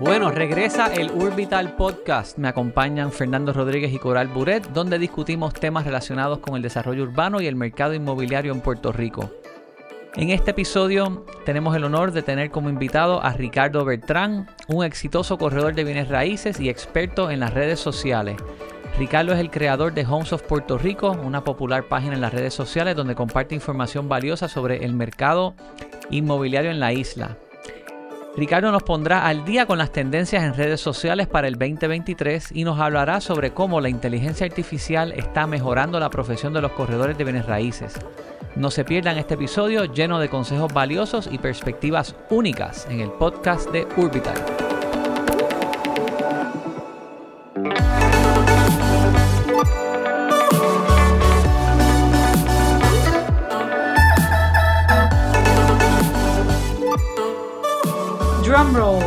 Bueno, regresa el Urbital Podcast. Me acompañan Fernando Rodríguez y Coral Buret, donde discutimos temas relacionados con el desarrollo urbano y el mercado inmobiliario en Puerto Rico. En este episodio tenemos el honor de tener como invitado a Ricardo Bertrán, un exitoso corredor de bienes raíces y experto en las redes sociales. Ricardo es el creador de Homes of Puerto Rico, una popular página en las redes sociales donde comparte información valiosa sobre el mercado inmobiliario en la isla. Ricardo nos pondrá al día con las tendencias en redes sociales para el 2023 y nos hablará sobre cómo la inteligencia artificial está mejorando la profesión de los corredores de bienes raíces. No se pierdan este episodio lleno de consejos valiosos y perspectivas únicas en el podcast de Urbital. Drum roll.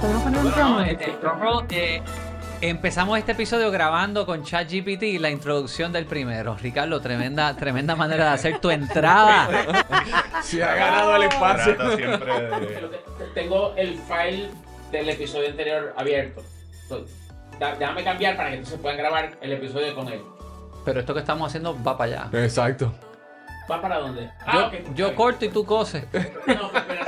¿Podemos poner un drum roll? este, drum roll, eh, empezamos este episodio grabando con ChatGPT la introducción del primero. Ricardo, tremenda, tremenda manera de hacer tu entrada. Se ha ganado el espacio. Trata siempre de- Tengo el file del episodio anterior abierto. Déjame cambiar para que entonces puedan grabar el episodio con él. Pero esto que estamos haciendo va para allá. Exacto. ¿Va para dónde? Yo, Ah, yo corto y tú coses. No, espera.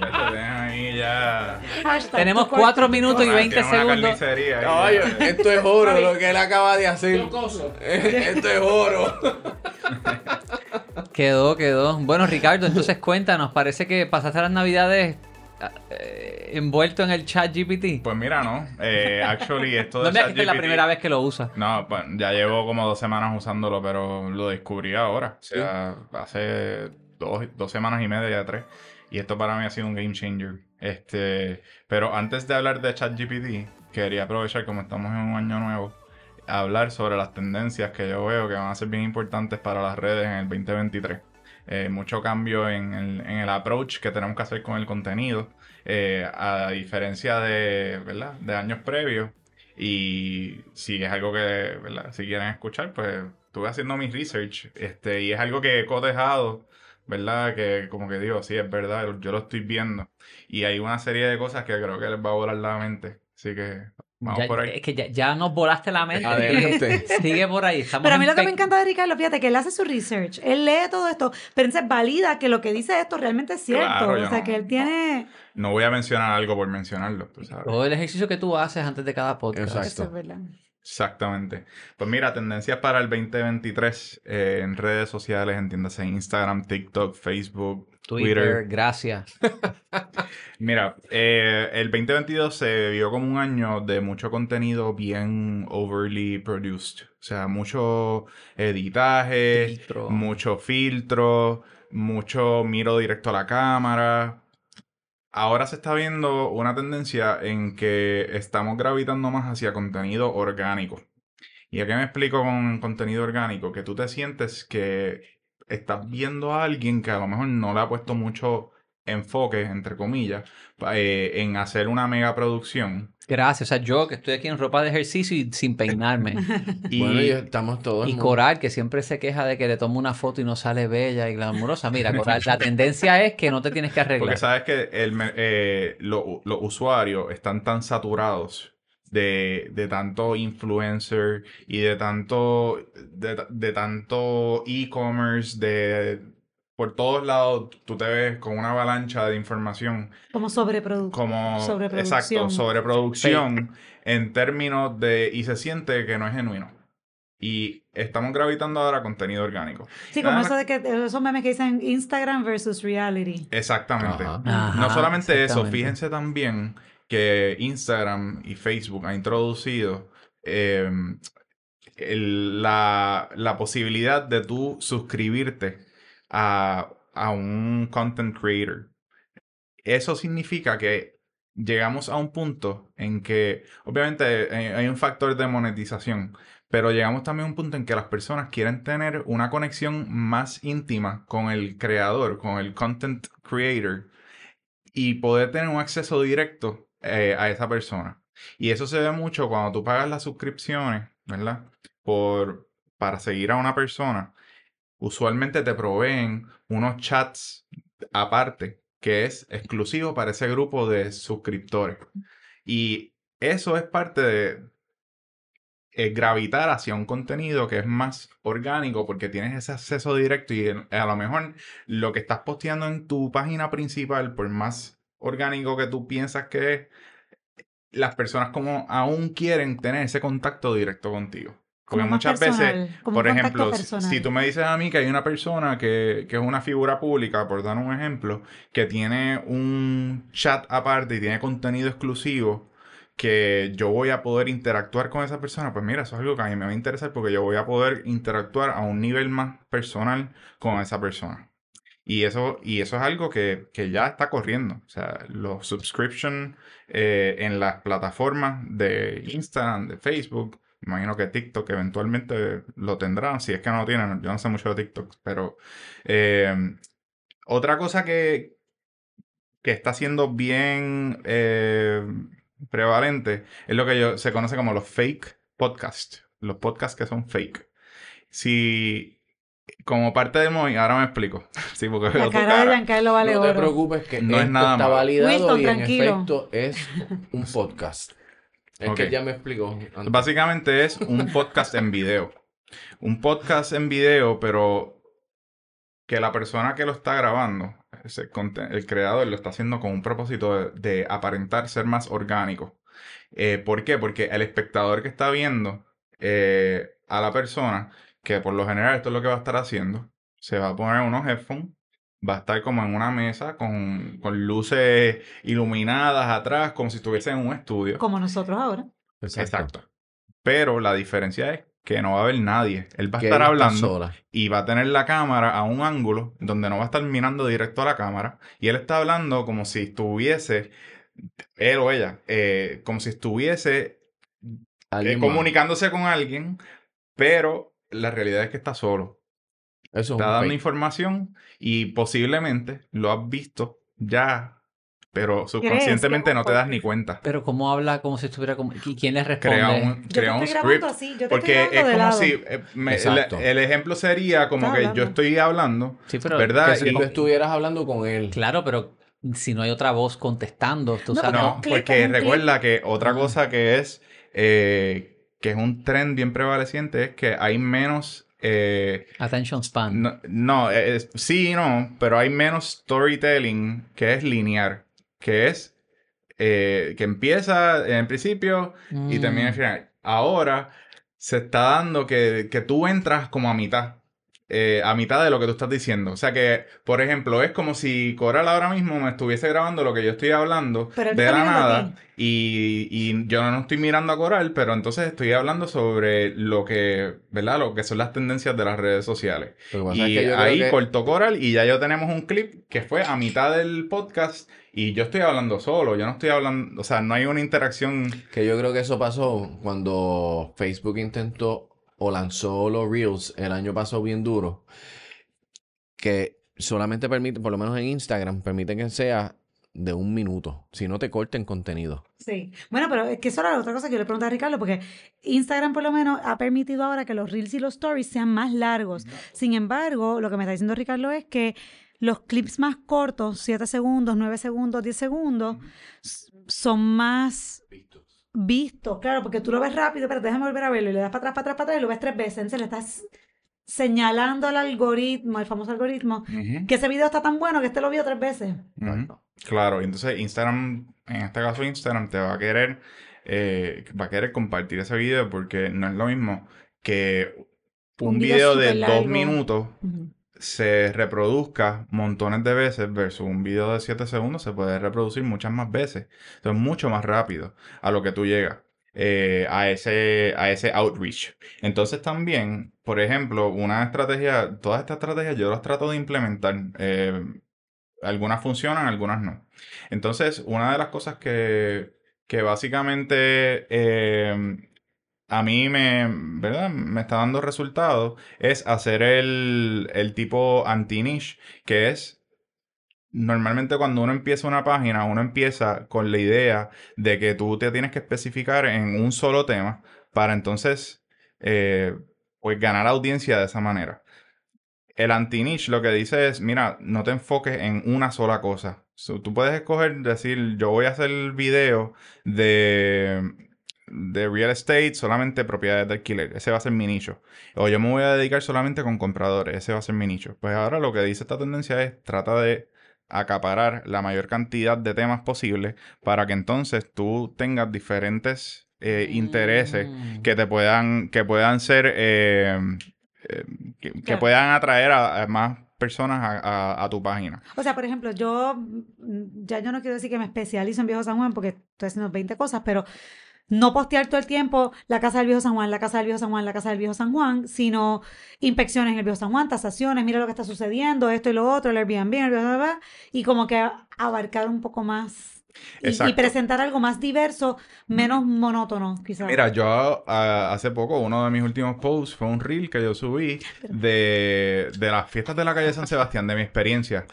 Te dejan ahí ya. Hashtag, Tenemos cortas, 4 tú minutos y cortas. 20 Tiene una segundos. carnicería ahí, Caballo, ya. esto es oro lo que él acaba de hacer. Coso. Esto es oro. Quedó, quedó. Bueno, Ricardo, entonces cuéntanos, parece que pasaste las navidades eh, envuelto en el chat GPT. Pues mira, no. Eh, actually, esto de No me la ChatGPT- primera vez que lo usas. No, pues ya llevo como dos semanas usándolo, pero lo descubrí ahora. O sea, hace dos, dos semanas y media, ya tres. Y esto para mí ha sido un game changer. Este, pero antes de hablar de ChatGPT, quería aprovechar, como estamos en un año nuevo, hablar sobre las tendencias que yo veo que van a ser bien importantes para las redes en el 2023. Eh, mucho cambio en el, en el approach que tenemos que hacer con el contenido, eh, a diferencia de, ¿verdad? de años previos. Y si es algo que, ¿verdad? Si quieren escuchar, pues estuve haciendo mi research este, y es algo que he cotejado, ¿verdad? Que como que digo, sí, es verdad, yo lo estoy viendo. Y hay una serie de cosas que creo que les va a volar la mente. Así que vamos Ya- por ahí. Es que ya, ya nos volaste la mente. Adelante. Sigue por ahí. Estamos Pero a mí lo que me encanta de Ricardo, fíjate que él hace su research, él lee todo esto, pero entonces valida que lo que dice esto realmente es cierto. Claro, o sea, no- que él tiene. No voy a mencionar algo por mencionarlo, tú sabes. Todo el ejercicio que tú haces antes de cada podcast. Exacto. Eso es verdad. Exactamente. Pues mira, tendencias para el 2023 eh, en redes sociales, entiéndase Instagram, TikTok, Facebook, Twitter, Twitter. gracias. Mira, eh, el 2022 se vio como un año de mucho contenido bien overly produced. O sea, mucho editaje, Filtro. mucho filtro, mucho miro directo a la cámara. Ahora se está viendo una tendencia en que estamos gravitando más hacia contenido orgánico. ¿Y a qué me explico con contenido orgánico? Que tú te sientes que estás viendo a alguien que a lo mejor no le ha puesto mucho enfoque, entre comillas, eh, en hacer una mega producción. Gracias. O sea, yo que estoy aquí en ropa de ejercicio y sin peinarme. Y, Bueno, y estamos todos. Y muy- Coral, que siempre se queja de que le tomo una foto y no sale bella y glamurosa. Mira, Coral, la tendencia es que no te tienes que arreglar. Porque sabes que el, eh, lo- los usuarios están tan saturados de, de tanto influencer y de tanto de, de tanto e-commerce, de por todos lados tú te ves con una avalancha de información Como sobreproducción. como Sobreproducción. exacto, sobreproducción en términos de y se siente que no es genuino. Y estamos gravitando ahora a contenido orgánico. Sí, como eso de que esos memes que dicen Instagram versus reality. Exactamente. Ajá. Ajá, No solamente eso, fíjense también que Instagram y Facebook han introducido eh, el- la, la posibilidad de tú suscribirte a, a un content creator. Eso significa que llegamos a un punto en que, obviamente, hay, un factor de monetización, pero llegamos también a un punto en que las personas quieren tener una conexión más íntima con el creador, con el content creator, y poder tener un acceso directo eh, a esa persona. Y eso se ve mucho cuando tú pagas las suscripciones, ¿verdad? Por, para seguir a una persona. Usualmente te proveen unos chats aparte que es exclusivo para ese grupo de suscriptores. Y eso es parte de eh, gravitar hacia un contenido que es más orgánico porque tienes ese acceso directo y a lo mejor lo que estás posteando en tu página principal, por más orgánico que tú piensas que es, las personas como aún quieren tener ese contacto directo contigo. Porque muchas veces, personal, por ejemplo, si- personal. si tú me dices a mí que hay una persona que, que es una figura pública, por dar un ejemplo, que tiene un chat aparte y tiene contenido exclusivo, que yo voy a poder interactuar con esa persona, pues mira, eso es algo que a mí me va a interesar porque yo voy a poder interactuar a un nivel más personal con esa persona. Y eso, y eso es algo que, que ya está corriendo. O sea, los subscription eh, en las plataformas de Instagram, de Facebook, imagino que TikTok eventualmente lo tendrán, si es que no lo tienen, yo no sé mucho de TikTok, pero eh, otra cosa que, que está siendo bien eh, prevalente es lo que yo, se conoce como los fake podcasts, los podcasts que son fake. Si como parte del movimiento, ahora me explico. Sí, porque La tu cara de cara. Giancarlo vale no te oro. preocupes que No es nada está malo. validado Winston, y en tranquilo. efecto es un podcast. Es que ya me explicó. antes. Básicamente es un podcast en video. Un podcast en video, pero que la persona que lo está grabando, ese el creador, lo está haciendo con un propósito de, de aparentar ser más orgánico. Eh, ¿Por qué? Porque el espectador que está viendo eh, a la persona, que por lo general esto es lo que va a estar haciendo, se va a poner unos headphones, va a estar como en una mesa con, con luces iluminadas atrás, como si estuviese en un estudio. Como nosotros ahora. Exacto. Pero la diferencia es que no va a haber nadie. Él va a estar hablando sola. y va a tener la cámara a un ángulo donde no va a estar mirando directo a la cámara. Y él está hablando como si estuviese, él o ella, eh, como si estuviese eh, comunicándose con alguien, pero la realidad es que está solo. Eso es Está un dando fake. información y posiblemente lo has visto ya, pero subconscientemente no te das ni cuenta. Pero cómo habla como si estuviera como... ¿Y quién le responde? Crea un, Yo crea te un estoy script. grabando así, yo te Porque estoy es como lado. si eh, me- el, ejemplo sería como Está que yo estoy hablando, Sí, pero... ¿verdad? Que si Y- tú estuvieras hablando con él. Claro, pero si no hay otra voz contestando, tú No, sabes... porque- no, porque recuerda que otra cosa que es eh, que es un trend bien prevaleciente es que hay menos eh, Attention span. no, no, es- sí y no, pero hay menos storytelling que es lineal, que es eh, que empieza en el principio y Mm. termina al final. Ahora se está dando que, que tú entras como a mitad. Eh, a mitad de lo que tú estás diciendo. O sea que, por ejemplo, es como si Coral ahora mismo me estuviese grabando lo que yo estoy hablando Pero de la nada y, y yo no estoy mirando a Coral, pero entonces estoy hablando sobre lo que, ¿verdad? Lo que son las tendencias de las redes sociales. Y es que yo ahí que- cortó Coral y ya yo tenemos un clip que fue a mitad del podcast y yo estoy hablando solo, yo no estoy hablando, o sea, no hay una interacción. Que yo creo que eso pasó cuando Facebook intentó o lanzó los Reels el año pasado bien duro. Que solamente permite, por lo menos en Instagram, permite que sea de un minuto. Si no te corten contenido. Sí. Bueno, pero es que eso era la otra cosa que yo le preguntaba a Ricardo, porque Instagram por lo menos ha permitido ahora que los reels y los stories sean más largos. Sin embargo, lo que me está diciendo Ricardo es que los clips más cortos, 7 segundos, 9 segundos, 10 segundos, son más vistos, claro, porque tú lo ves rápido, pero déjame volver a verlo, y le das para atrás, para atrás, para atrás, y lo ves tres veces, entonces le estás señalando al algoritmo, al famoso algoritmo, que ese video está tan bueno que este lo vio tres veces. Ujú. Claro, y entonces Instagram, en este caso Instagram, te va a querer, eh, va a querer compartir ese video porque no es lo mismo que un, Un video video de dos largo. minutos. Se reproduzca montones de veces versus un video de 7 segundos se puede reproducir muchas más veces. Entonces, mucho más rápido a lo que tú llegas. eh, a, ese, a ese outreach. Entonces también, por ejemplo, una estrategia, todas estas estrategias yo las trato de implementar. eh, algunas funcionan, algunas no. Entonces, una de las cosas que, que básicamente eh, a mí me, ¿verdad? me está dando resultados es hacer el, el tipo anti-niche, que es normalmente cuando uno empieza una página, uno empieza con la idea de que tú te tienes que especificar en un solo tema para entonces eh, pues ganar audiencia de esa manera. El anti-niche lo que dice es, mira, no te enfoques en una sola cosa. Tú puedes escoger, decir, yo voy a hacer el video de, de real estate, solamente propiedades de alquiler. Ese va a ser mi nicho. O yo me voy a dedicar solamente con compradores. Ese va a ser mi nicho. Pues ahora lo que dice esta tendencia es, trata de acaparar la mayor cantidad de temas posible para que entonces tú tengas diferentes eh, intereses Mm. que te puedan, que puedan ser, eh, eh, que, puedan atraer a, a más personas a, a- a tu página. O sea, por ejemplo, yo mm, ya yo no quiero decir que me especializo en Viejo San Juan porque estoy haciendo 20 cosas, pero no postear todo el tiempo la casa del Viejo San Juan, la casa del Viejo San Juan, la casa del Viejo San Juan, sino inspecciones en el Viejo San Juan, tasaciones, mira lo que está sucediendo, esto y lo otro, el Airbnb, el bla, bla, bla, y como que abarcar un poco más y- presentar algo más diverso, menos monótono, quizás. Mira, yo ah, hace poco, uno de mis últimos posts fue un reel que yo subí de, de las fiestas de la calle San Sebastián, de mi experiencia.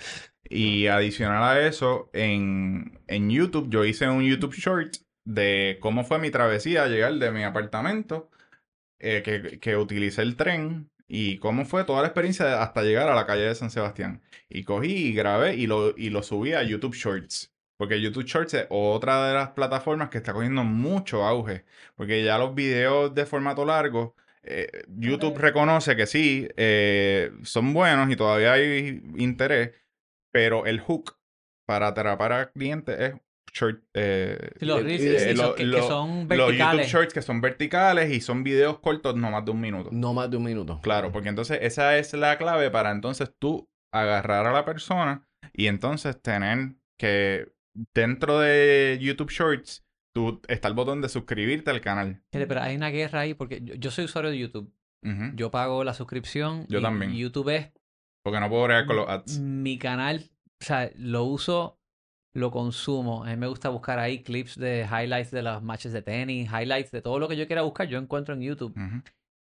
Y adicional a eso, en, en YouTube, yo hice un YouTube short de cómo fue mi travesía llegar de mi apartamento, eh, que, que utilicé el tren y cómo fue toda la experiencia hasta llegar a la calle de San Sebastián. Y cogí y grabé y lo, y lo subí a YouTube Shorts. Porque YouTube Shorts es otra de las plataformas que está cogiendo mucho auge. Porque ya los videos de formato largo, eh, YouTube reconoce que sí, eh, son buenos y todavía hay interés, pero el hook para atrapar a clientes es short. eh, los eh, eh, que, YouTube. Shorts que son verticales y son videos cortos, no más de un minuto. No más de un minuto. Claro, porque entonces esa es la clave para entonces tú agarrar a la persona y entonces tener que dentro de YouTube Shorts tú, está el botón de suscribirte al canal. Pero hay una guerra ahí porque yo, yo soy usuario de YouTube. Yo pago la suscripción. Yo y también. YouTube es Porque no puedo bregar con los ads. mi canal. O sea, lo uso, lo consumo. A mí me gusta buscar ahí clips de highlights de los matches de tenis, highlights de todo lo que yo quiera buscar, yo encuentro en YouTube. Ujú.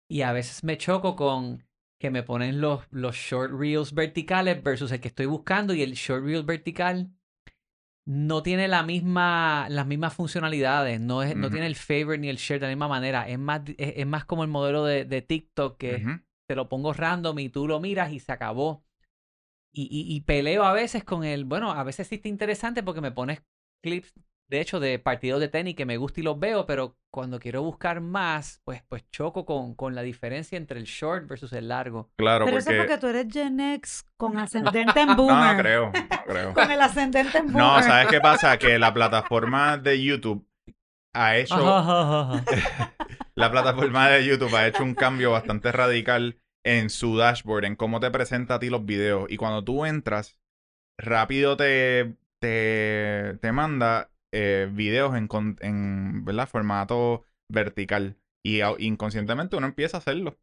Y a veces me choco con que me ponen los, los short reels verticales versus el que estoy buscando y el short reel vertical no tiene la misma, las mismas funcionalidades, no, es, no tiene el favorite ni el share de la misma manera. Es más, es, es más como el modelo de, de TikTok que te lo pongo random y tú lo miras y se acabó. Y, y, y peleo a veces con el, bueno, a veces sí está interesante porque me pones clips, de hecho, de partidos de tenis que me gusta y los veo, pero cuando quiero buscar más, pues, pues choco con, con la diferencia entre el short versus el largo. Claro, Pero eso es porque... tú eres Gen X con ascendente en boomer. No, creo, no creo. Con el ascendente en boomer. No, ¿sabes qué pasa? Que la plataforma de YouTube ha hecho... La plataforma de YouTube ha hecho un cambio bastante radical en su dashboard, en cómo te presenta a ti los videos. Y cuando tú entras, rápido te, te, te manda eh, videos en, con- en ¿verdad? formato vertical. Y inconscientemente uno empieza a hacerlo.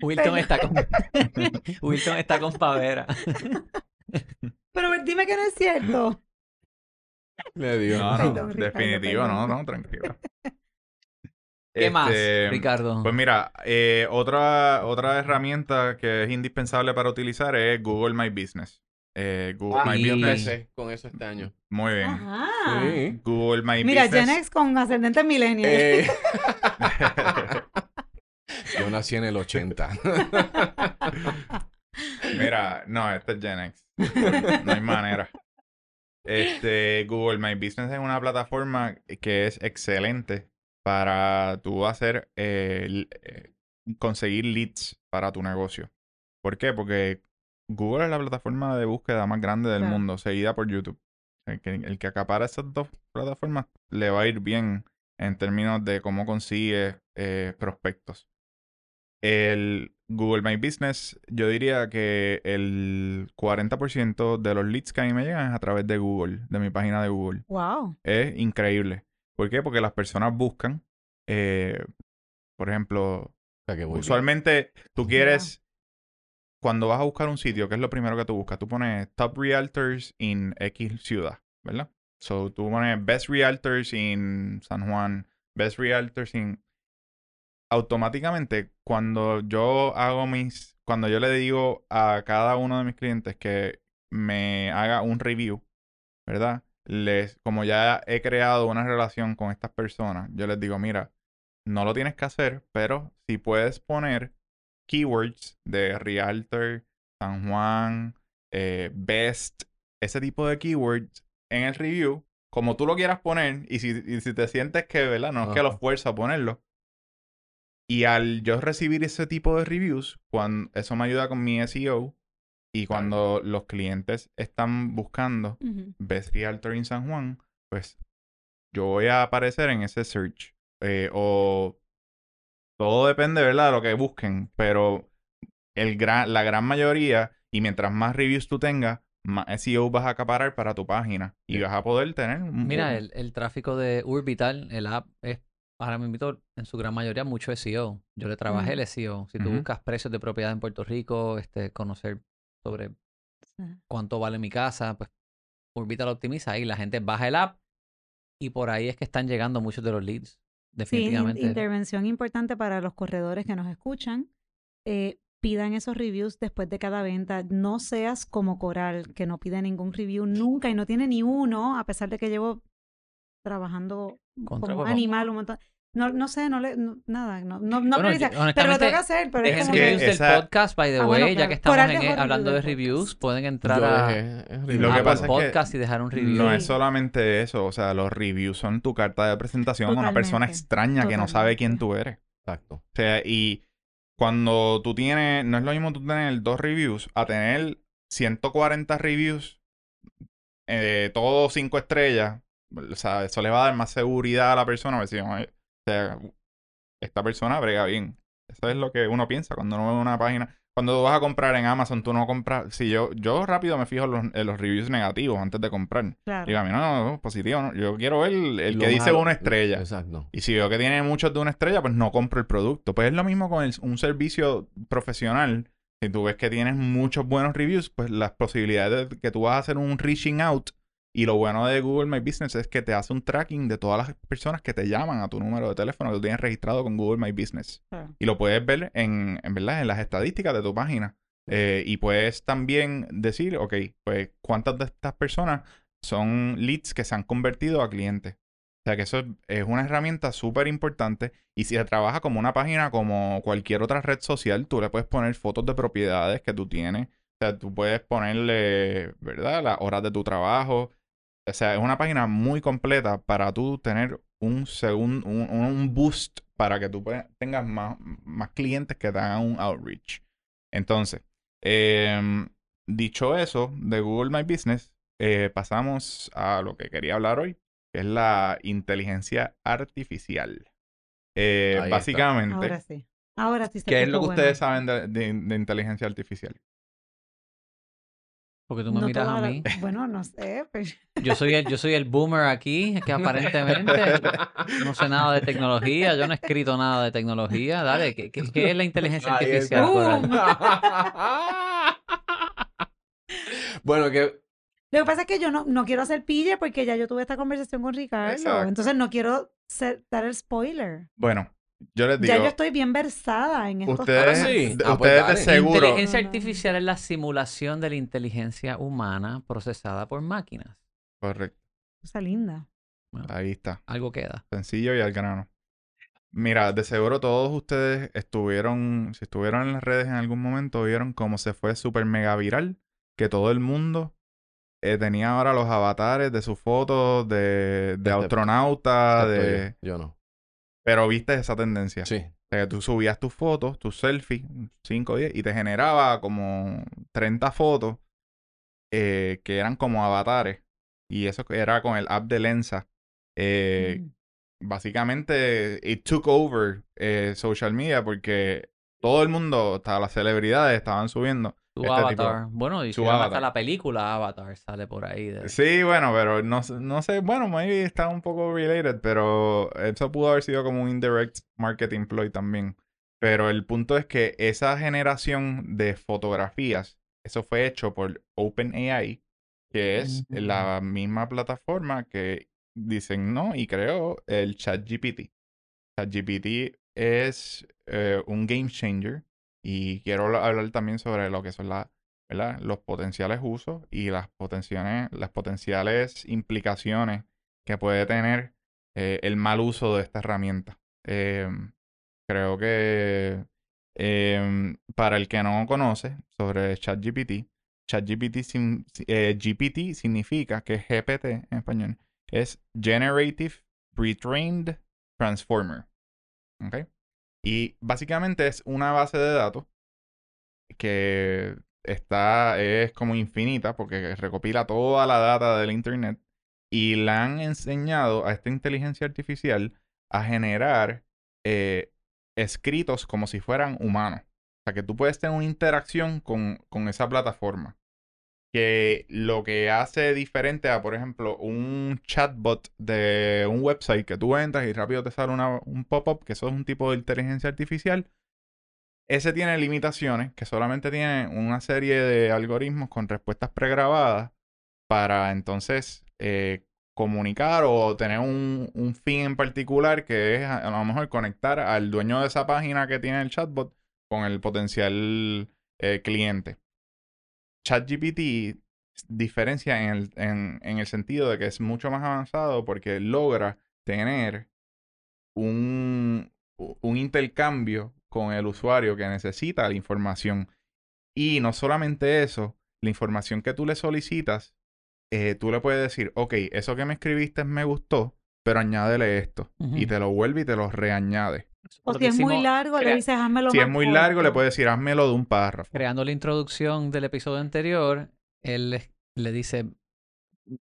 Wilton está con Wilton está con pavera. Pero dime que no es cierto. Le dio. No, no, definitivo, no, no, tranquilo. ¿Qué más, Este, Ricardo? Pues mira, eh, otra, otra herramienta que es indispensable para utilizar es Google My Business. Eh, Google Ah, My Business. con eso este año. Muy bien. Ajá. Sí. Google My Mira, Business. Gen X con ascendente millennial. Eh, yo nací en el 80. Mira, no, este es Gen X. No hay manera. Este, Google My Business es una plataforma que es excelente para tú hacer, eh, eh, conseguir leads para tu negocio. ¿Por qué? Porque Google es la plataforma de búsqueda más grande del Claro. mundo, seguida por YouTube. El que, el que acapara esas dos plataformas le va a ir bien en términos de cómo consigue eh, prospectos. El Google My Business, yo diría que el 40% de los leads que a mí me llegan es a través de Google, de mi página de Google. Wow. Es increíble. ¿Por qué? Porque las personas buscan, eh, por ejemplo, O sea, que voy bien. usualmente tú quieres, cuando vas a buscar un sitio, ¿qué es lo primero que tú buscas? Tú pones Top Realtors in X ciudad, ¿verdad? So tú pones Best Realtors in San Juan, Best Realtors in... Automáticamente, cuando yo hago mis... Cuando yo le digo a cada uno de mis clientes que me haga un review, ¿verdad? Les, como ya he creado una relación con estas personas, yo les digo, mira, no lo tienes que hacer, pero si puedes poner keywords de Realtor, San Juan, eh, Best ese tipo de keywords en el review, como tú lo quieras poner, y si, y si te sientes que, ¿verdad? No es que lo fuerza a ponerlo. Y al yo recibir ese tipo de reviews, cuando, eso me ayuda con mi SEO. Y cuando los clientes están buscando. Best Realtor in San Juan, pues yo voy a aparecer en ese search. Eh, o todo depende, ¿verdad? De lo que busquen. Pero el gran, la gran mayoría, y mientras más reviews tú tengas, más SEO vas a acaparar para tu página. Y Sí. vas a poder tener un- Mira, el, el tráfico de Urbital, el app, es ahora mismo en su gran mayoría mucho SEO. Yo le trabajé el SEO. Si tú buscas precios de propiedad en Puerto Rico, este, conocer sobre Sí. cuánto vale mi casa, pues Urbital optimiza ahí. La gente baja el app y por ahí es que están llegando muchos de los leads. Sí, in- Definitivamente. intervención importante para los corredores que nos escuchan. Eh, pidan esos reviews después de cada venta. No seas como Coral, que no pide ningún review nunca y no tiene ni uno, a pesar de que llevo trabajando Contra como animal un montón. No, no sé, no le, no- nada, no, no, no Bueno, yo- pero lo tengo que hacer, pero es como que reviews que... del esa- podcast, by the Ah, way, bueno, ya que estamos en- dejó hablando de reviews, pueden entrar Yo a dejé el Lo que pasa es que Podcast y dejar un review. No es solamente eso, o sea, los reviews son tu carta de presentación a una persona Totalmente, extraña que no sabe quién totalmente. tú eres. Exacto. O sea, y cuando tú tienes, no es lo mismo tú tener dos reviews a tener 140 reviews, eh, todos cinco estrellas. O sea, eso le va a dar más seguridad a la persona. a ver si, "Oye, o sea, esta persona brega bien. Eso es lo que uno piensa cuando uno ve una página. Cuando tú vas a comprar en Amazon, tú no compras. Si yo, yo rápido me fijo en los, en los reviews negativos antes de comprar. Claro. Digo, a mí no, no, positivo, no. Yo quiero ver el, el que dice una estrella. Exacto. Y si veo que tiene muchos de una estrella, pues no compro el producto. Pues es lo mismo con el- un servicio profesional. Si tú ves que tienes muchos buenos reviews, pues las posibilidades de que tú vas a hacer un reaching out. Y lo bueno de Google My Business es que te hace un tracking de todas las personas que te llaman a tu número de teléfono que tú tienes registrado con Google My Business. Y lo puedes ver en, en verdad, en las estadísticas de tu página. Eh, y puedes también decir, ok, pues cuántas de estas personas son leads que se han convertido a clientes. O sea que eso es, es una herramienta súper importante. Y si se trabaja como una página como cualquier otra red social, tú le puedes poner fotos de propiedades que tú tienes. O sea, tú puedes ponerle, ¿verdad? Las horas de tu trabajo. O sea, es una página muy completa para tú tener un segundo, un, un boost para que tú tengas más, más clientes que te hagan un outreach. Entonces, em, dicho eso de Google My Business, eh, pasamos a lo que quería hablar hoy, que es la inteligencia artificial. Eh, básicamente, Ahora sí. Ahora sí se ¿qué es lo que bueno. ustedes saben de, de- de inteligencia artificial? Porque tú me No miras a la- mí. Bueno, no sé. pero- Yo soy el, yo soy el boomer aquí, que aparentemente no sé nada de tecnología, yo no he escrito nada de tecnología. Dale, ¿qué, qué- qué es la inteligencia Ahí artificial? bueno, que Lo que pasa es que yo no, no quiero hacer pille porque ya yo tuve esta conversación con Ricardo. Exacto. Entonces no quiero ser- dar el spoiler. Bueno, yo les digo, ya yo estoy bien versada en estos ustedes, temas. sí. de- Ah, pues ustedes de seguro, Inteligencia no, no. artificial es la simulación de la inteligencia humana procesada por máquinas. correcto, Cosa linda. ahí está. Algo queda. Sencillo y al grano. Mira, de seguro todos ustedes estuvieron, si estuvieron en las redes en algún momento, vieron cómo se fue súper mega viral, que todo el mundo eh, tenía ahora los avatares de sus fotos de, de Excepto- astronauta, de... Yo no. Pero viste esa tendencia. Sí. O sea, que tú subías tus fotos, tus selfies, 5 o 10, y te generaba como 30 fotos eh, que eran como avatares. Y eso era con el app de Lensa. Eh, Mm. básicamente it took over eh, social media porque todo el mundo, hasta las celebridades estaban subiendo. Tu Este tipo- avatar. Bueno, y su hasta avatar. la película Avatar sale por ahí. de- Sí, bueno, pero no, sé- no sé, bueno, maybe está un poco related, pero eso pudo haber sido como un indirect marketing ploy también. Pero el punto es que esa generación de fotografías, eso fue hecho por OpenAI, que es la misma plataforma que diseñó y creó el ChatGPT. ChatGPT es eh, un game changer y quiero habla- hablar también sobre lo que son los potenciales usos y las potenciales, las potenciales implicaciones que puede tener eh, el mal uso de esta herramienta. Em, creo que em, para el que no conoce sobre ChatGPT, ChatGPT sin- eh, GPT significa que GPT en español. Es Generative Pre-trained Transformer. ¿Ok? Y básicamente es una base de datos que está, es como infinita porque recopila toda la data del Internet y le han enseñado a esta inteligencia artificial a generar eh, escritos como si fueran humanos. O sea, que tú puedes tener una interacción con, con esa plataforma. Que lo que hace diferente a, por ejemplo, un chatbot de un website que tú entras y rápido te sale un pop-up, que eso es un tipo de inteligencia artificial, ese tiene limitaciones, que solamente tiene una serie de algoritmos con respuestas pregrabadas para entonces eh, comunicar o tener un, fin en particular que es a, a lo mejor conectar al dueño de esa página que tiene el chatbot con el potencial eh, cliente. ChatGPT diferencia en el, en, en el sentido de que es mucho más avanzado porque logra tener un, un intercambio con el usuario que necesita la información. Y no solamente eso, la información que tú le solicitas, eh, tú le puedes decir, ok, eso que me escribiste me gustó, pero añádele esto. Y te lo vuelve y te lo reañade. O si es muy largo, le dices, házmelo Si es muy largo, le puedes decir, házmelo de un párrafo. Creando la introducción del episodio anterior, él le, le dice,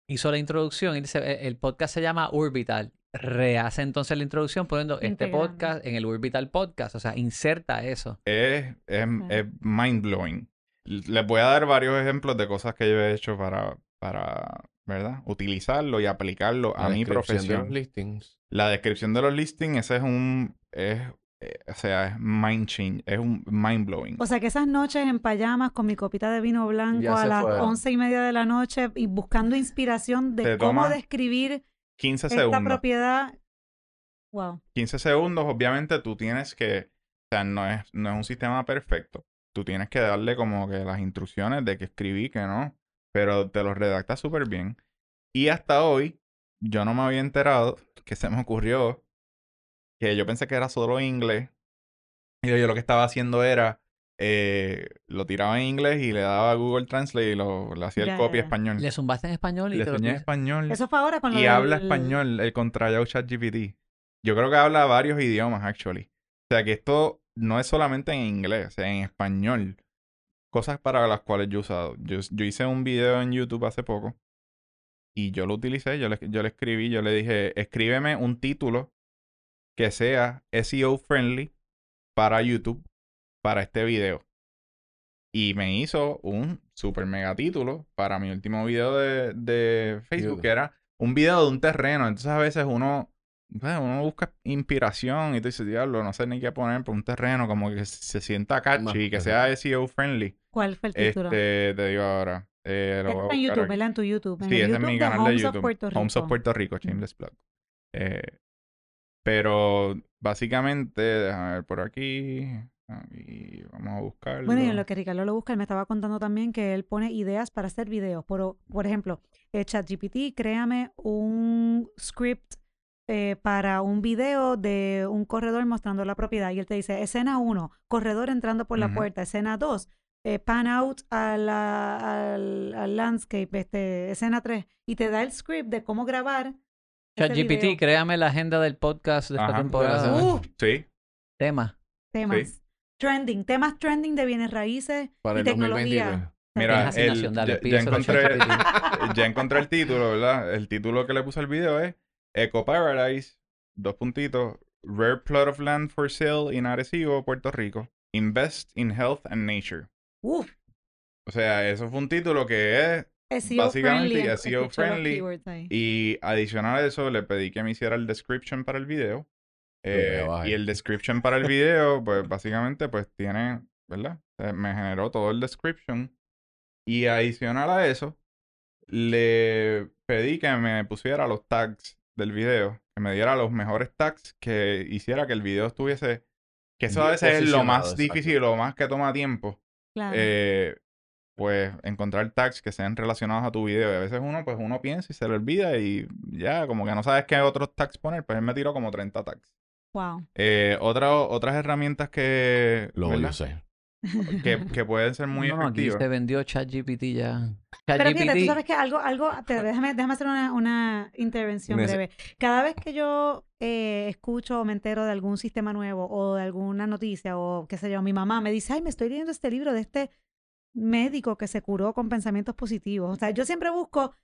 hizo la introducción y dice, "E- el podcast se llama Orbital. Rehace entonces la introducción poniendo este podcast en el Orbital Podcast. O sea, inserta eso. Es, es, es mind blowing. Les voy a dar varios ejemplos de cosas que yo he hecho para, para ¿verdad? Utilizarlo y aplicarlo a La mi descripción de profesión. los listings. La descripción de los listings, ese es un, es, eh, o sea, es mind change, es un mind blowing. O sea que esas noches en payamas con mi copita de vino blanco a las fue. once y media de la noche y buscando inspiración de Te cómo describir 15 esta segundos. propiedad. Wow. 15 segundos, obviamente tú tienes que, o sea, no es, no es un sistema perfecto. Tú tienes que darle como que las instrucciones de que escribí, que no, pero te lo redacta súper bien. Y hasta hoy, yo no me había enterado que se me ocurrió que yo pensé que era solo inglés. Y yo lo que estaba haciendo era, eh, lo tiraba en inglés y le daba a Google Translate y lo, le hacía Ya, el copy ya, ya. español. Le zumbaste en español y Le te lo enseñé puse- español Eso fue ahora con lo y habla español el contrallado ChatGPT. Yo creo que habla varios idiomas, actually. O sea que esto no es solamente en inglés, o sea, en español. Cosas para las cuales yo he usado. Yo, yo hice un video en YouTube hace poco y yo lo utilicé, yo le, yo le escribí, yo le dije, escríbeme un título que sea SEO friendly para YouTube para este video. Y me hizo un super mega título para mi último video de, de Facebook, que era un video de un terreno. Entonces a veces uno, bueno, uno busca inspiración y tú dices, diablo, no sé ni qué poner por un terreno como que se sienta catchy, Más que sea SEO friendly. ¿Cuál fue el título? Este, te digo ahora. Eh, lo Este voy a está en YouTube. ¿verdad? En tu YouTube. En Sí, ese es mi canal de Homes YouTube. of Puerto Rico. Homes of Puerto Rico, Shameless Plug. Eh, pero básicamente, déjame ver por aquí. Aquí, vamos a buscarlo. Bueno, y en lo que Ricardo lo busca, él me estaba contando también que él pone ideas para hacer videos. Por, por ejemplo, eh, ChatGPT, créame un script eh, para un video de un corredor mostrando la propiedad. Y él te dice, escena 1, corredor entrando por la puerta. Escena 2, eh, pan out a la- al, al landscape. Este, escena 3. Y te da el script de cómo grabar. ChatGPT, créame la agenda del podcast de esta Ajá. temporada. Uh, Sí, Tema. temas. Trending, temas trending de bienes raíces Para y el tecnología. 2023. Mira, el- dale, ya- ya encontré- ya encontré el título, ¿verdad? El título que le puse al video es Eco Paradise, dos puntitos, Rare Plot of Land for Sale in Arecibo, Puerto Rico. Invest in Health and Nature. Uf, O sea, eso fue un título que es SEO Básicamente, friendly. SEO friendly. Y adicional a eso, le pedí que me hiciera el description para el video. Eh, y el description para el video, pues básicamente, pues tiene, ¿verdad? Eh, me generó todo el description. Y adicional a eso, le pedí que me pusiera los tags del video. Que me diera los mejores tags que hiciera que el video estuviese... Que eso a veces es lo más difícil, lo más que toma tiempo Claro. eh, pues encontrar tags que sean relacionados a tu video. Y a veces uno, pues uno piensa y se le olvida y ya, como que no sabes qué otros tags poner, pues él me tiró como 30 tags. wow. Eh, otra- otras herramientas que... Lo ¿verdad? usé. que, que pueden ser muy no, no, aquí efectivas. se vendió ChatGPT ya. Pero fíjate, tú sabes que algo, algo, te- déjame, déjame hacer una, una intervención Nece- breve. Cada vez que yo eh, escucho o me entero de algún sistema nuevo o de alguna noticia o qué sé yo, mi mamá me dice, ay, me estoy leyendo este libro de este médico que se curó con pensamientos positivos. O sea, yo siempre busco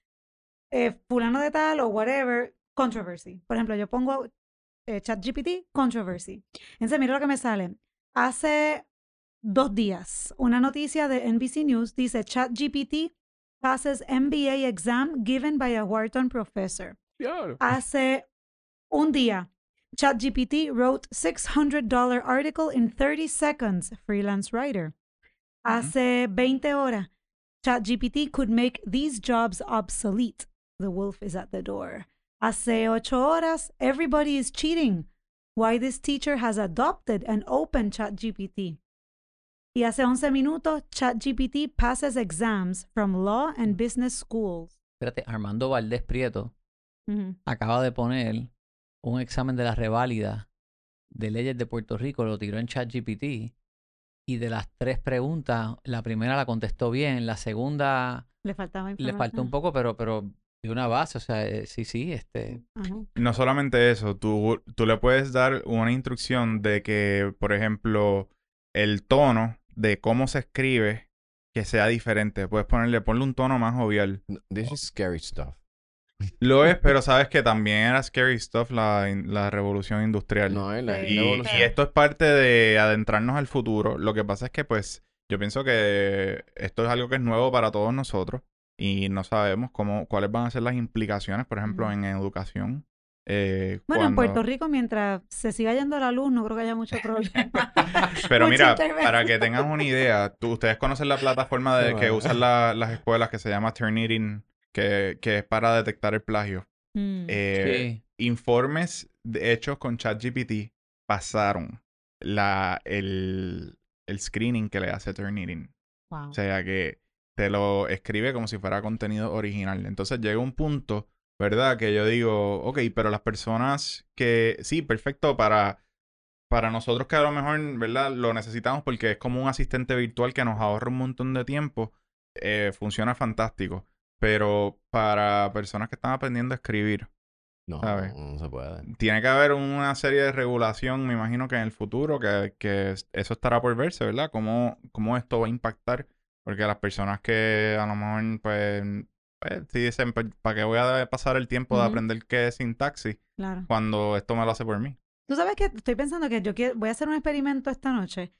eh, fulano de tal o whatever, controversy. Por ejemplo, yo pongo eh, ChatGPT, controversy. Entonces, mira lo que me sale. Hace dos días, una noticia de NBC News dice ChatGPT passes MBA exam given by a Wharton professor. Hace un día, ChatGPT wrote $600 article in 30 seconds, freelance writer. Hace 20 horas, ChatGPT could make these jobs obsolete. The wolf is at the door. Hace 8 horas, everybody is cheating. Why this teacher has adopted and opened ChatGPT. Y hace 11 minutos, ChatGPT passes exams from law and mm. business schools. espérate, Armando Valdés Prieto Ujú. acaba de poner un examen de la reválida de leyes de Puerto Rico, lo tiró en ChatGPT y de las tres preguntas, la primera la contestó bien, la segunda Le faltaba le faltó un poco, pero, pero de una base, o sea, eh, sí, sí, este, Ajá. No solamente eso, tú, tú le puedes dar una instrucción de que, por ejemplo, el tono de cómo se escribe que sea diferente. Puedes ponerle, ponle un tono más jovial. This is scary stuff. Lo es, pero sabes que también era scary stuff la, la revolución industrial. No, es la y, evolución. y esto es parte de adentrarnos al futuro. Lo que pasa es que, pues, yo pienso que esto es algo que es nuevo para todos nosotros y no sabemos cómo, cuáles van a ser las implicaciones, por ejemplo, en educación. Eh, Bueno, en Puerto Rico, mientras se siga yendo la luz, no creo que haya mucho problema. Pero mira, para que tengan una idea, tú- ustedes conocen la plataforma de, que usan la- las escuelas que se llama Turnitin, que, que es para detectar el plagio. Mm. Eh, sí. Informes de- hechos con ChatGPT pasaron la, el, el screening que le hace Turnitin. Wow. O sea que te lo escribe como si fuera contenido original. Entonces llega un punto, ¿verdad? Que yo digo, ok, pero las personas que, sí, perfecto para, para nosotros que a lo mejor, ¿verdad? Lo necesitamos porque es como un asistente virtual que nos ahorra un montón de tiempo, eh, funciona fantástico. Pero para personas que están aprendiendo a escribir, No, ¿sabes? no, no se puede. tiene que haber una serie de regulación, me imagino que en el futuro, que, que es- eso estará por verse, ¿verdad? Cómo, cómo esto va a impactar. Porque las personas que a lo mejor, pues, pues si dicen, pues, ¿para qué voy a pasar el tiempo de aprender qué es sintaxis Claro. cuando esto me lo hace por mí? Tú sabes que estoy pensando que yo quiero, voy a hacer un experimento esta noche.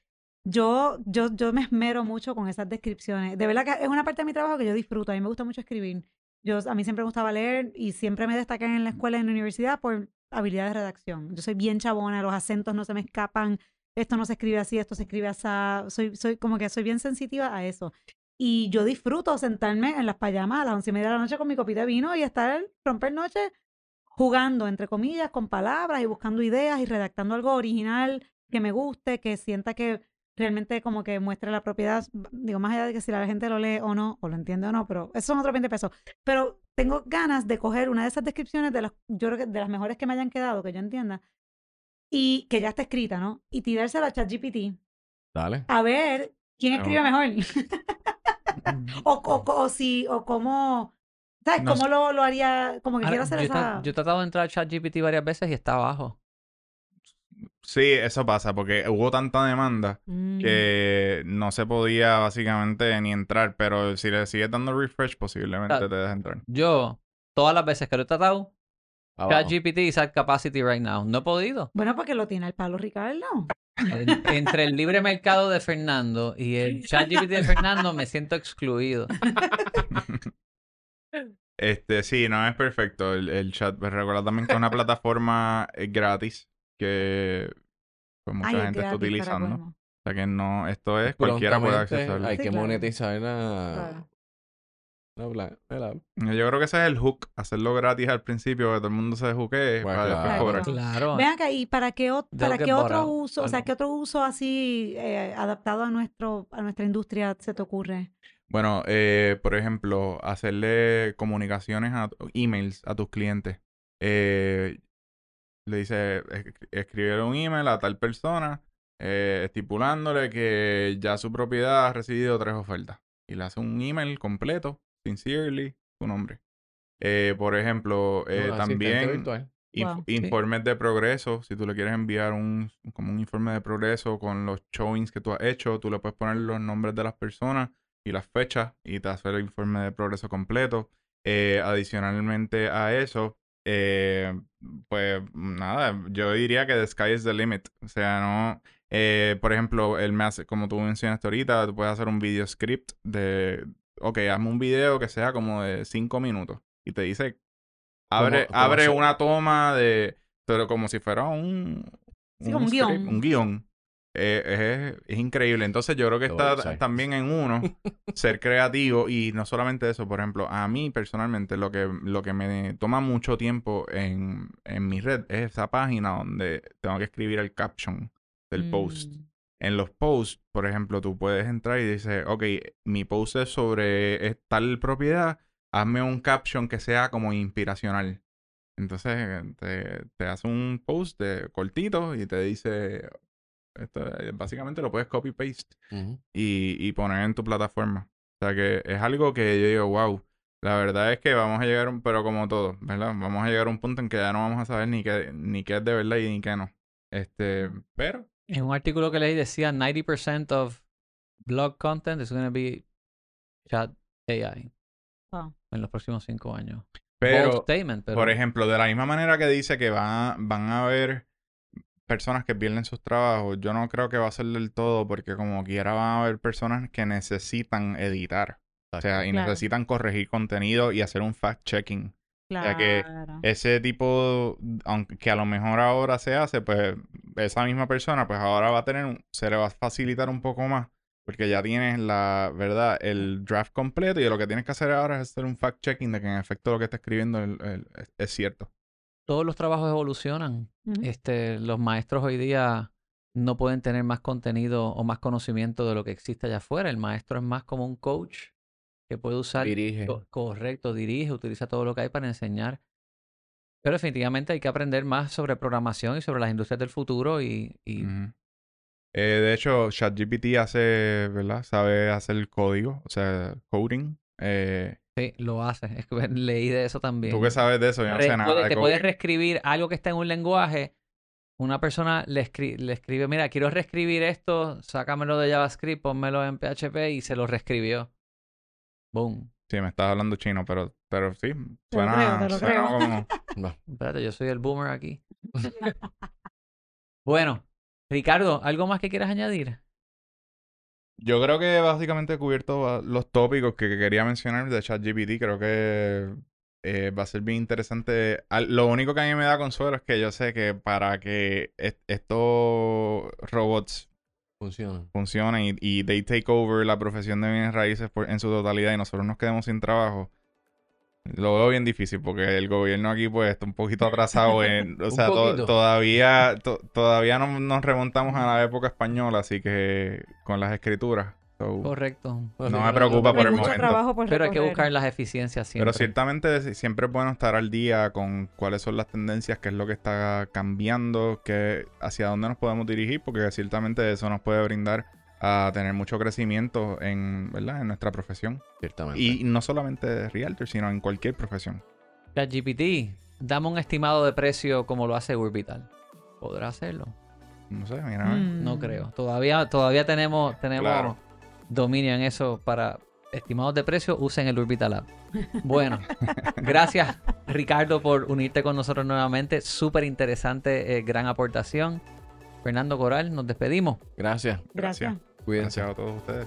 Yo, yo, yo me esmero mucho con esas descripciones. De verdad que es una parte de mi trabajo que yo disfruto. A mí me gusta mucho escribir. Yo, a mí siempre me gustaba leer y siempre me destaqué en la escuela y en la universidad por habilidades de redacción. Yo soy bien chabona, los acentos no se me escapan. Esto no se escribe así, esto se escribe así. Soy, soy como que soy bien sensitiva a eso. Y yo disfruto sentarme en las payamas a las once y media de la noche con mi copita de vino y estar, romper noche jugando, entre comillas, con palabras y buscando ideas y redactando algo original que me guste, que sienta que realmente como que muestre la propiedad, digo, más allá de que si la gente lo lee o no, o lo entiende o no, pero eso son otros 20 pesos. Pero tengo ganas de coger una de esas descripciones de las, yo creo que de las mejores que me hayan quedado, que yo entienda, y que ya está escrita, ¿no? Y tirársela a ChatGPT Dale. a ver quién No. escribe mejor. o, o, o si, o cómo, ¿sabes? No ¿Cómo lo, lo haría? Como que Ahora, quiero hacer yo, esa... yo he tratado de entrar a ChatGPT varias veces y está abajo. Sí, eso pasa, porque hubo tanta demanda Mm. que no se podía básicamente ni entrar, pero si le sigues dando refresh, posiblemente te deja entrar. Yo, todas las veces que lo he tratado. ChatGPT is at capacity right now. No he podido. Bueno, porque lo tiene el palo Ricardo. En- entre el libre mercado de Fernando y el ChatGPT de Fernando me siento excluido. Este, sí, no es perfecto el, el chat. Pero recuerda también que es una plataforma eh, gratis que pues, mucha Ay, gente está utilizando. O sea que no, esto es, cualquiera puede accesarlo. Hay Sí, que claro. monetizar la, app. Yo creo que ese es el hook, hacerlo gratis al principio, que todo el mundo se juquee Pues para después cobrar. Claro. ¿y para qué, para otro uso, o sea, qué otro uso así eh, adaptado a nuestro, a nuestra industria se te ocurre? Bueno, eh, por ejemplo, hacerle comunicaciones a emails a tus clientes. Eh, le dice, es- escribir un email a tal persona eh, estipulándole que ya su propiedad ha recibido tres ofertas. Y le hace un email completo, sincerely, su nombre. Eh, por ejemplo, eh, No, también virtual. inf- Wow. informes de progreso. Si tú le quieres enviar un, como un informe de progreso con los showings que tú has hecho, tú le puedes poner los nombres de las personas y las fechas y te hace el informe de progreso completo. Eh, adicionalmente a eso, eh, pues nada, yo diría que the sky is the limit. O sea, no. eh, por ejemplo, él me hace, como tú mencionaste ahorita, tú puedes hacer un video script de, ok, hazme un video que sea como de cinco minutos y te dice, abre, abre una toma de, pero como si fuera un, Sí, un script, guion. un guion. Eh, es, es increíble. Entonces yo creo que está también en uno ser creativo y no solamente eso, por ejemplo, a mí personalmente lo que, lo que me toma mucho tiempo en, en mi red es esa página donde tengo que escribir el caption del post. Mm. En los posts, por ejemplo, tú puedes entrar y dices, ok, mi post es sobre eh, tal propiedad, hazme un caption que sea como inspiracional. Entonces te, te hace un post de cortito y te dice, esto, eh, básicamente lo puedes copy-paste Ujú. y, y poner en tu plataforma. O sea que es algo que yo digo, wow, la verdad es que vamos a llegar, a un- pero como todo, ¿verdad? Vamos a llegar a un punto en que ya no vamos a saber ni qué, ni qué es de verdad y ni qué no. Este, pero En un artículo que leí decía 90% of blog content is going to be chat AI en los próximos cinco años. Pero, pero por ejemplo, de la misma manera que dice que van, van a haber personas que pierden sus trabajos, yo no creo que va a ser del todo, porque como quiera van a haber personas que necesitan editar. O sea, y Claro. necesitan corregir contenido y hacer un fact-checking. Claro. sea que Ese tipo, aunque a lo mejor ahora se hace, pues esa misma persona, pues ahora va a tener, un- se le va a facilitar un poco más, porque ya tienes la, ¿verdad? El draft completo y lo que tienes que hacer ahora es hacer un fact-checking de que en efecto lo que está escribiendo el- el- es, es cierto. Todos los trabajos evolucionan. Este, los maestros hoy día no pueden tener más contenido o más conocimiento de lo que existe allá afuera. El maestro es más como un coach que puede usar Dirige. Co- Correcto, dirige, utiliza todo lo que hay para enseñar. Pero definitivamente hay que aprender más sobre programación y sobre las industrias del futuro y, y. Eh, de hecho, ChatGPT hace, ¿verdad? Sabe hacer código, o sea, coding. Eh, sí, lo hace. Es que leí de eso también. ¿Tú qué sabes de eso? Yo no Re- sé nada te puedes reescribir algo que está en un lenguaje. Una persona le, escri- le escribe, mira, quiero reescribir esto, sácamelo de JavaScript, pónmelo en PHP y se lo reescribió. Boom. Sí, me estás hablando chino, pero, pero sí, Te lo suena, creo, te lo suena creo. como... No. Espérate, yo soy el boomer aquí. bueno, Ricardo, ¿algo más que quieras añadir? Yo creo que básicamente he cubierto va- los tópicos que que quería mencionar de ChatGPT. Creo que eh, va a ser bien interesante. Al- Lo único que a mí me da consuelo es que yo sé que para que est- estos robots funcionen y, y they take over la profesión de bienes raíces por- en su totalidad y nosotros nos quedemos sin trabajo, lo veo bien difícil porque el gobierno aquí pues está un poquito atrasado en, o sea, to- todavía to- todavía no nos remontamos a la época española, así que con las escrituras. So, Correcto. No me preocupa por el mucho momento. trabajo por Pero hay que buscar las eficiencias siempre. Pero ciertamente si- siempre es bueno estar al día con cuáles son las tendencias, qué es lo que está cambiando, qué, hacia dónde nos podemos dirigir, porque ciertamente eso nos puede brindar a tener mucho crecimiento en, ¿verdad? en nuestra profesión. Ciertamente. Y no solamente de realtor, sino en cualquier profesión. ChatGPT, dame un estimado de precio como lo hace Urbital. ¿Podrá hacerlo? No sé, mira. Mm. No creo. Todavía, todavía tenemos, tenemos Claro. dominio en eso para estimados de precio. Usen el Urbital App. Bueno, gracias Ricardo por unirte con nosotros nuevamente. Súper interesante, eh, gran aportación. Fernando Coral, nos despedimos. Gracias. Gracias. Cuídense. Gracias a todos ustedes.